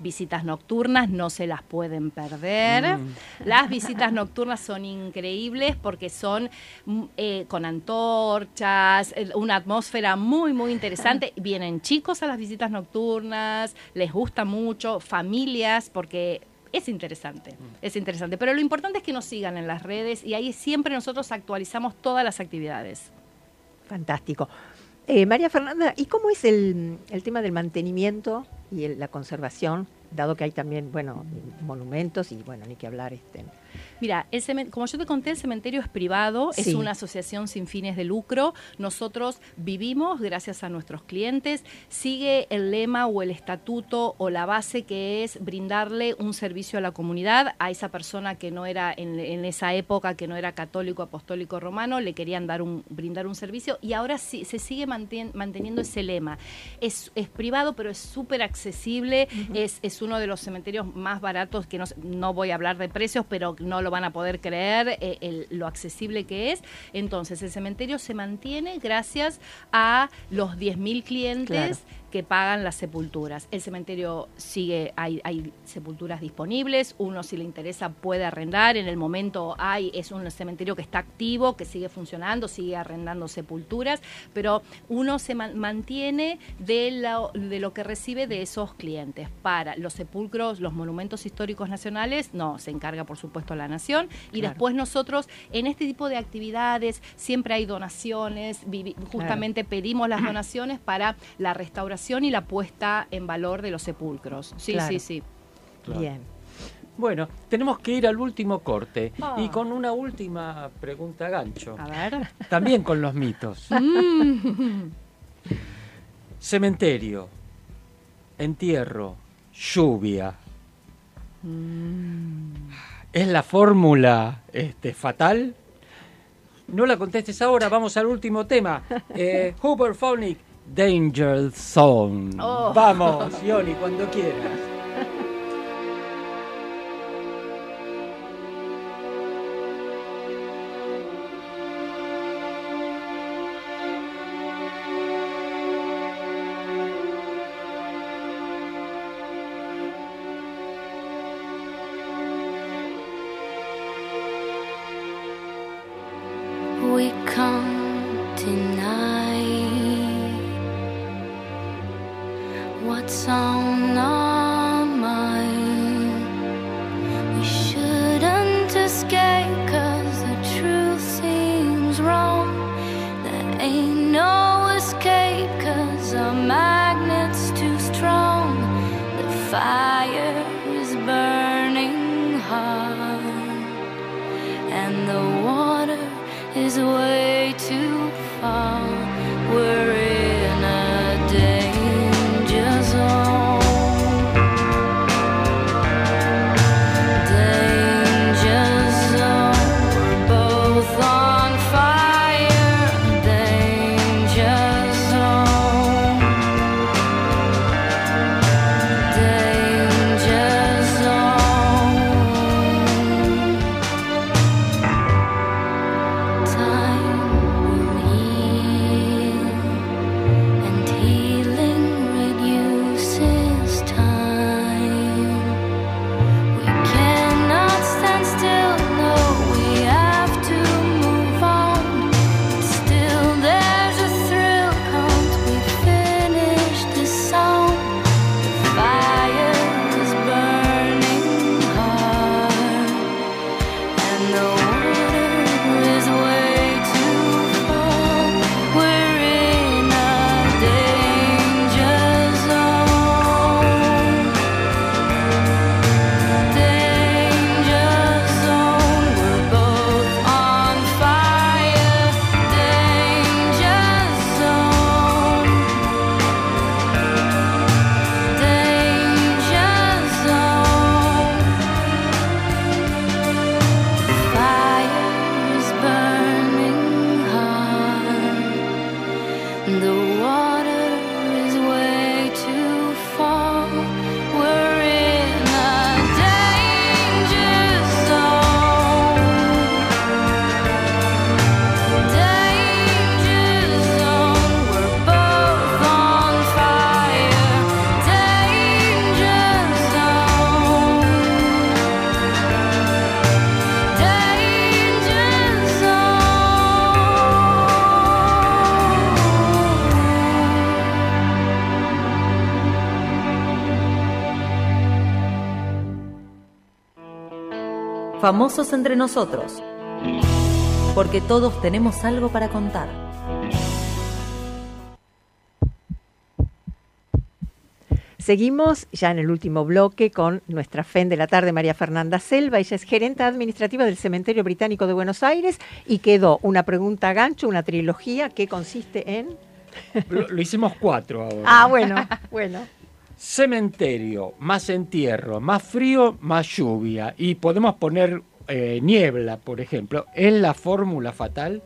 Visitas nocturnas, no se las pueden perder. Mm. Las visitas nocturnas son increíbles porque son mm, eh, con antorchas, eh, una atmósfera muy, muy interesante. Vienen chicos a las visitas nocturnas, les gusta mucho, familias, porque es interesante, es interesante. Pero lo importante es que nos sigan en las redes y ahí siempre nosotros actualizamos todas las actividades. Fantástico. Eh, María Fernanda, ¿y cómo es el, el tema del mantenimiento y la conservación, dado que hay también, bueno, monumentos y, bueno, ni que hablar, este, Mira, el como yo te conté, el cementerio es privado, Sí. es una asociación sin fines de lucro. Nosotros vivimos gracias a nuestros clientes. Sigue el lema o el estatuto o la base que es brindarle un servicio a la comunidad. A esa persona que no era en, en esa época, que no era católico, apostólico, romano, le querían dar un, brindar un servicio y ahora sí se sigue mantien- manteniendo ese lema. Es, es privado, pero es súper accesible. es, es uno de los cementerios más baratos que no, no voy a hablar de precios, pero no lo van a poder creer eh, el- lo accesible que es. Entonces, el cementerio se mantiene gracias a los 10.000 clientes. Que pagan las sepulturas. El cementerio sigue, hay, hay sepulturas disponibles, uno si le interesa puede arrendar, en el momento hay, es un cementerio que está activo, que sigue funcionando, sigue arrendando sepulturas, pero uno se man- mantiene de lo, de lo que recibe de esos clientes. Para los sepulcros, los monumentos históricos nacionales, no, se encarga por supuesto la nación, y Claro. después nosotros en este tipo de actividades siempre hay donaciones, justamente pedimos las donaciones para la restauración y la puesta en valor de los sepulcros. Sí, Claro. sí, sí. Claro. bien. Bueno, tenemos que ir al último corte Ah. y con una última pregunta gancho. A ver. También con los mitos. Mm. Cementerio, entierro, lluvia. ¿Es la fórmula este, fatal? No la contestes ahora, vamos al último tema. Eh, Phonic, Danger Zone. Oh. Vamos, Yoni, cuando quieras. Famosos entre nosotros. Porque todos tenemos algo para contar. Seguimos ya en el último bloque con nuestra FEN de la tarde, María Fernanda Selva. Ella es gerente administrativa del Cementerio Británico de Buenos Aires y quedó una pregunta gancho, una trilogía que consiste en... Lo, lo hicimos cuatro ahora. Ah, bueno, bueno. Cementerio, más entierro, más frío, más lluvia. Y podemos poner eh, niebla, por ejemplo. ¿Es la fórmula fatal?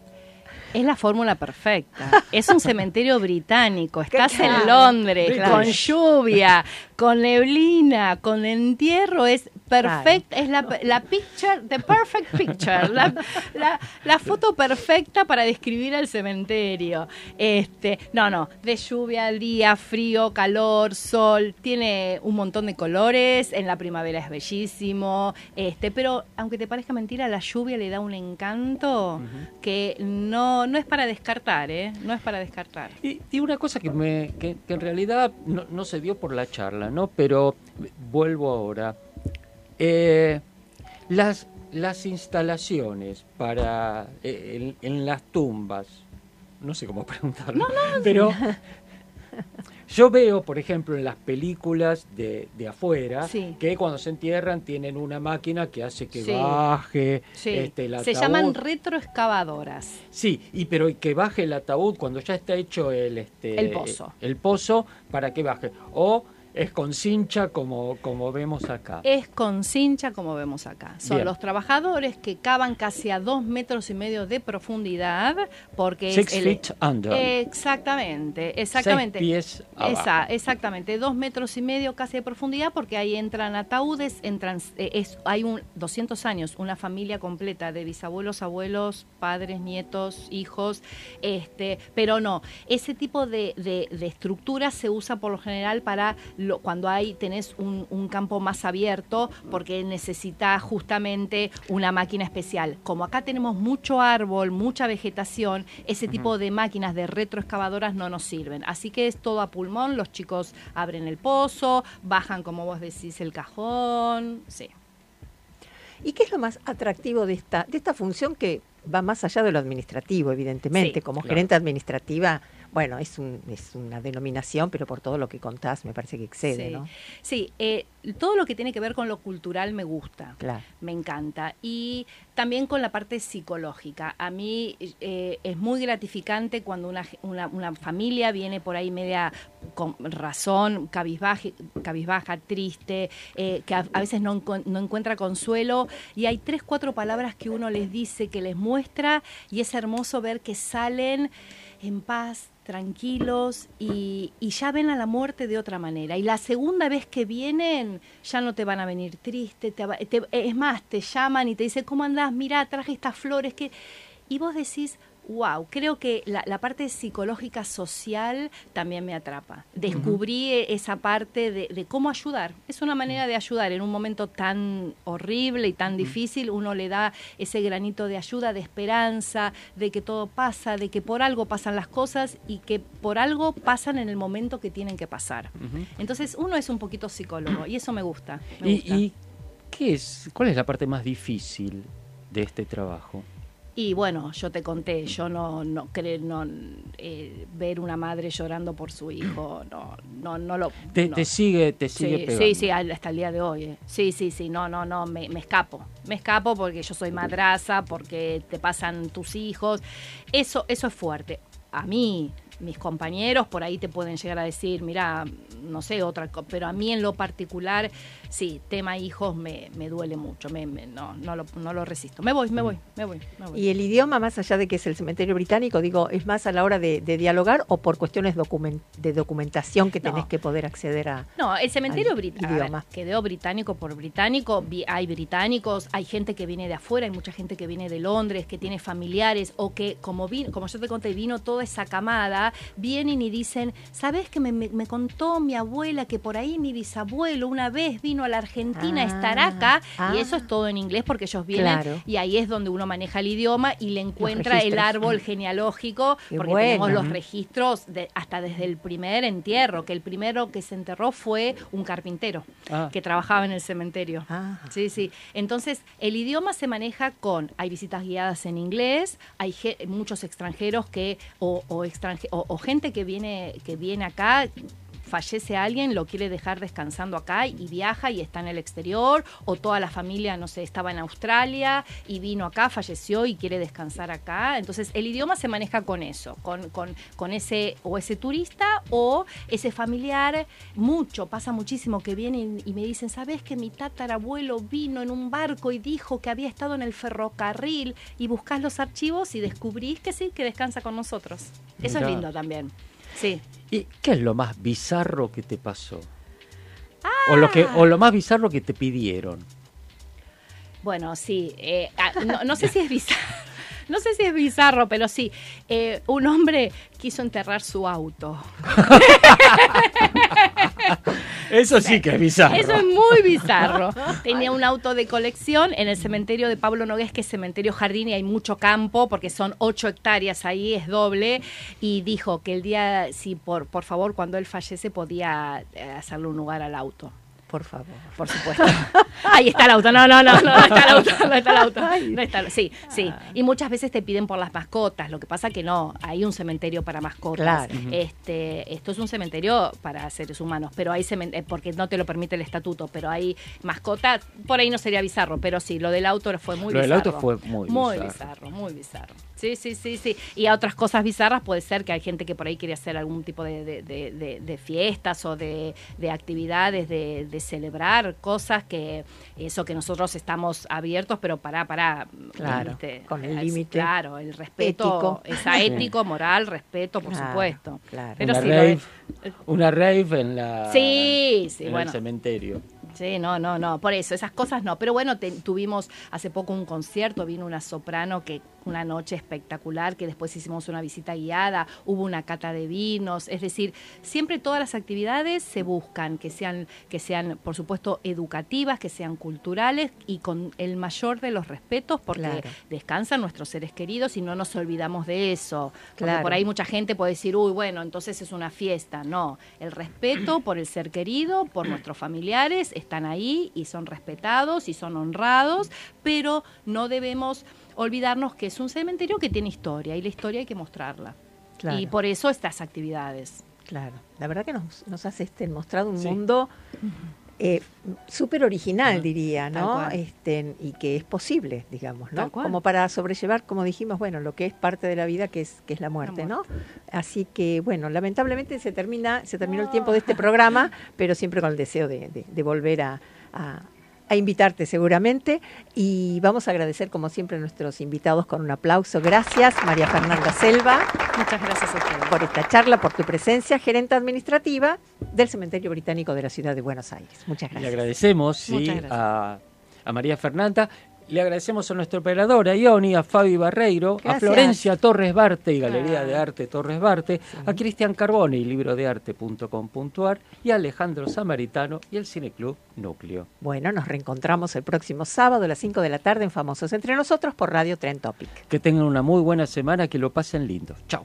Es la fórmula perfecta. Es un cementerio británico. Estás en Londres, British. con lluvia, con neblina, con entierro. Es perfecta. Es la, la picture, the perfect picture. La, la- la foto perfecta para describir el cementerio. Este, no, no. De lluvia, día, frío, calor, sol. Tiene un montón de colores. En la primavera es bellísimo. Este, pero aunque te parezca mentira, la lluvia le da un encanto que no, no es para descartar, ¿eh? No es para descartar. Y, y una cosa que, me, que, que en realidad no, no se dio por la charla, ¿no? Pero vuelvo ahora. Eh, las, las instalaciones para eh, en, en las tumbas, no sé cómo preguntarlo, pero yo veo, por ejemplo, en las películas de, de afuera, Sí. que cuando se entierran tienen una máquina que hace que Sí. baje Sí. este, el Se ataúd. llaman retroexcavadoras. Sí, y pero que baje el ataúd cuando ya está hecho el este El pozo. el pozo para que baje o es con cincha como como vemos acá. Es con cincha, como vemos acá. Son Bien. los trabajadores que cavan casi a dos metros y medio de profundidad, porque Six es el, feet under. Exactamente, exactamente. Seis pies abajo. Esa- exactamente, dos metros y medio casi de profundidad, porque ahí entran ataúdes, entran, eh, es, hay un 200 años, una familia completa de bisabuelos, abuelos, padres, nietos, hijos, este, pero no, ese tipo de, de, de estructura se usa por lo general para lo- cuando hay tenés un, un campo más abierto, porque necesita justamente una máquina especial. Como acá tenemos mucho árbol, mucha vegetación, ese tipo de máquinas de retroexcavadoras no nos sirven. Así que es todo a pulmón, los chicos abren el pozo, bajan, como vos decís, el cajón, sí. ¿Y qué es lo más atractivo de esta, de esta función que va más allá de lo administrativo, evidentemente? Sí, Como claro. gerente administrativa, bueno, es, un, es una denominación, pero por todo lo que contás me parece que excede, sí. ¿no? Sí, eh, todo lo que tiene que ver con lo cultural me gusta. Claro. Me encanta. Y también con la parte psicológica. A mí eh, es muy gratificante cuando una, una, una familia viene por ahí media con razón, cabizbaja, cabizbaja triste, eh, que a, a veces no, no encuentra consuelo. Y hay tres, cuatro palabras que uno les dice, que les muestra, y es hermoso ver que salen en paz, tranquilos y, y ya ven a la muerte de otra manera. Y la segunda vez que vienen ya no te van a venir triste, te te- es más, te llaman y te dicen, ¿cómo andás? Mira, traje estas flores que... Y vos decís, wow, creo que la, la parte psicológica social también me atrapa. Descubrí e- esa parte de, de cómo ayudar. Es una manera de ayudar en un momento tan horrible y tan difícil. Uno le da ese granito de ayuda, de esperanza, de que todo pasa, de que por algo pasan las cosas y que por algo pasan en el momento que tienen que pasar. Entonces uno es un poquito psicólogo y eso me gusta. me ¿Y, gusta. y qué es cuál es la parte más difícil de este trabajo? Y bueno, yo te conté, yo no, no creo, no, eh, ver una madre llorando por su hijo, no, no, no lo. Te, no. te sigue te sigue Sí, pegando. sí, hasta el día de hoy. eh. Sí, sí, sí, no, no, no, me, me escapo. Me escapo porque yo soy madraza, porque te pasan tus hijos. Eso, eso es fuerte. A mí, mis compañeros por ahí te pueden llegar a decir, mira, no sé, otra cosa, pero a mí en lo particular, sí, tema hijos me, me duele mucho, me, me- no, no, lo, no lo resisto. Me voy, me voy, me voy, me voy. Y el idioma, más allá de que es el cementerio británico, digo, ¿es más a la hora de, de dialogar o por cuestiones documen- de documentación que tenés No. que poder acceder a... No, el cementerio británico quedó británico por británico. vi- Hay británicos, hay gente que viene de afuera, hay mucha gente que viene de Londres, que tiene familiares o que, como vino, como yo te conté, vino toda esa camada vienen y dicen, ¿sabes que me, me- me contó mi abuela que por ahí mi bisabuelo una vez vino a la Argentina Ah, acá? ah. Y eso es todo en inglés porque ellos vienen Claro. y ahí es donde uno maneja el idioma y le encuentra el árbol genealógico Qué porque bueno. tenemos los registros de- hasta desde el primer entierro, que el primero que se enterró fue un carpintero Ah. que trabajaba en el cementerio. Ah. Sí, sí. Entonces, el idioma se maneja con, hay visitas guiadas en inglés, hay ge- muchos extranjeros que, o, o, extranje- o- o gente que viene, que viene acá, fallece alguien, lo quiere dejar descansando acá y viaja y está en el exterior, o toda la familia, no sé, estaba en Australia y vino acá, falleció y quiere descansar acá. Entonces, el idioma se maneja con eso, con, con, con ese, o ese turista o ese familiar. Mucho, pasa muchísimo que vienen y me dicen, ¿sabes que mi tatarabuelo vino en un barco y dijo que había estado en el ferrocarril? Y buscas los archivos y descubrís que sí, que descansa con nosotros. Eso Mirá. es lindo también. Sí. ¿Y qué es lo más bizarro que te pasó? O, lo que, o lo más bizarro que te pidieron. Bueno, sí. eh, ah, no, no sé si es bizarro. No sé si es bizarro, pero sí. Eh, un hombre quiso enterrar su auto. Eso sí que es bizarro. Eso es muy bizarro. Tenía un auto de colección en el cementerio de Pablo Nogués, que es cementerio jardín y hay mucho campo, porque son ocho hectáreas ahí, es doble. Y dijo que el día, si por, por favor, cuando él fallece, podía eh, hacerle un lugar al auto. Por favor. Por supuesto. Ahí está el auto. No, no, no, no, está el auto. No está el auto. No está sí, sí. Y muchas veces te piden por las mascotas. Lo que pasa que no, hay un cementerio para mascotas. Claro. Este, esto es un cementerio para seres humanos, pero hay eh, porque no te lo permite el estatuto, pero hay mascotas, por ahí no sería bizarro, pero sí, lo del auto fue muy Lo del bizarro. auto fue muy Muy bizarro. bizarro, muy bizarro. Sí, sí, sí, sí. Y a otras cosas bizarras puede ser que hay gente que por ahí quiere hacer algún tipo de, de- de- de- de fiestas o de, de actividades, de, de celebrar cosas que eso que nosotros estamos abiertos, pero para, para, Claro, ¿viste? con el límite Claro, el respeto, ético. esa ético, moral, respeto, por Claro, supuesto. claro. Pero una, sí, rave, una rave en la Sí, sí, en bueno. el cementerio. Sí, no, no, no, por eso, esas cosas no. Pero bueno, te- tuvimos hace poco un concierto, vino una soprano que una noche espectacular, que después hicimos una visita guiada, hubo una cata de vinos, es decir, siempre todas las actividades se buscan que sean, que sean, por supuesto, educativas, que sean culturales y con el mayor de los respetos, porque Claro. descansan nuestros seres queridos y no nos olvidamos de eso. Porque Claro. por ahí mucha gente puede decir, uy, bueno, entonces es una fiesta. No, el respeto por el ser querido, por nuestros familiares, están ahí y son respetados y son honrados, pero no debemos olvidarnos que es un cementerio que tiene historia y la historia hay que mostrarla. Claro. Y por eso estas actividades. Claro, la verdad que nos, nos has este, mostrado un Sí. mundo eh, súper original, diría, ¿no? Este, y que es posible, digamos, ¿no? Como para sobrellevar, como dijimos, bueno, lo que es parte de la vida, que es, que es la muerte, ¿no? Así que, bueno, lamentablemente se termina, se terminó el tiempo de este programa, pero siempre con el deseo de, de- de volver a, a- a invitarte seguramente. Y vamos a agradecer, como siempre, a nuestros invitados con un aplauso. Gracias, María Fernanda Selva Muchas gracias a ustedes. por esta charla, por tu presencia, gerente administrativa del Cementerio Británico de la Ciudad de Buenos Aires. Muchas Le gracias. agradecemos sí, Muchas gracias. a, a María Fernanda. Le agradecemos a nuestra operadora Ioni, a Fabi Barreiro, a. Florencia Torres Barte y Galería Ah. de Arte Torres Barte, a Cristian Carbone y librodearte.com.ar y a Alejandro Samaritano y el Cineclub Núcleo. Bueno, nos reencontramos el próximo sábado a las 5 de la tarde en Famosos Entre Nosotros por Radio Tren Topic. Que tengan una muy buena semana, que lo pasen lindo. Chao.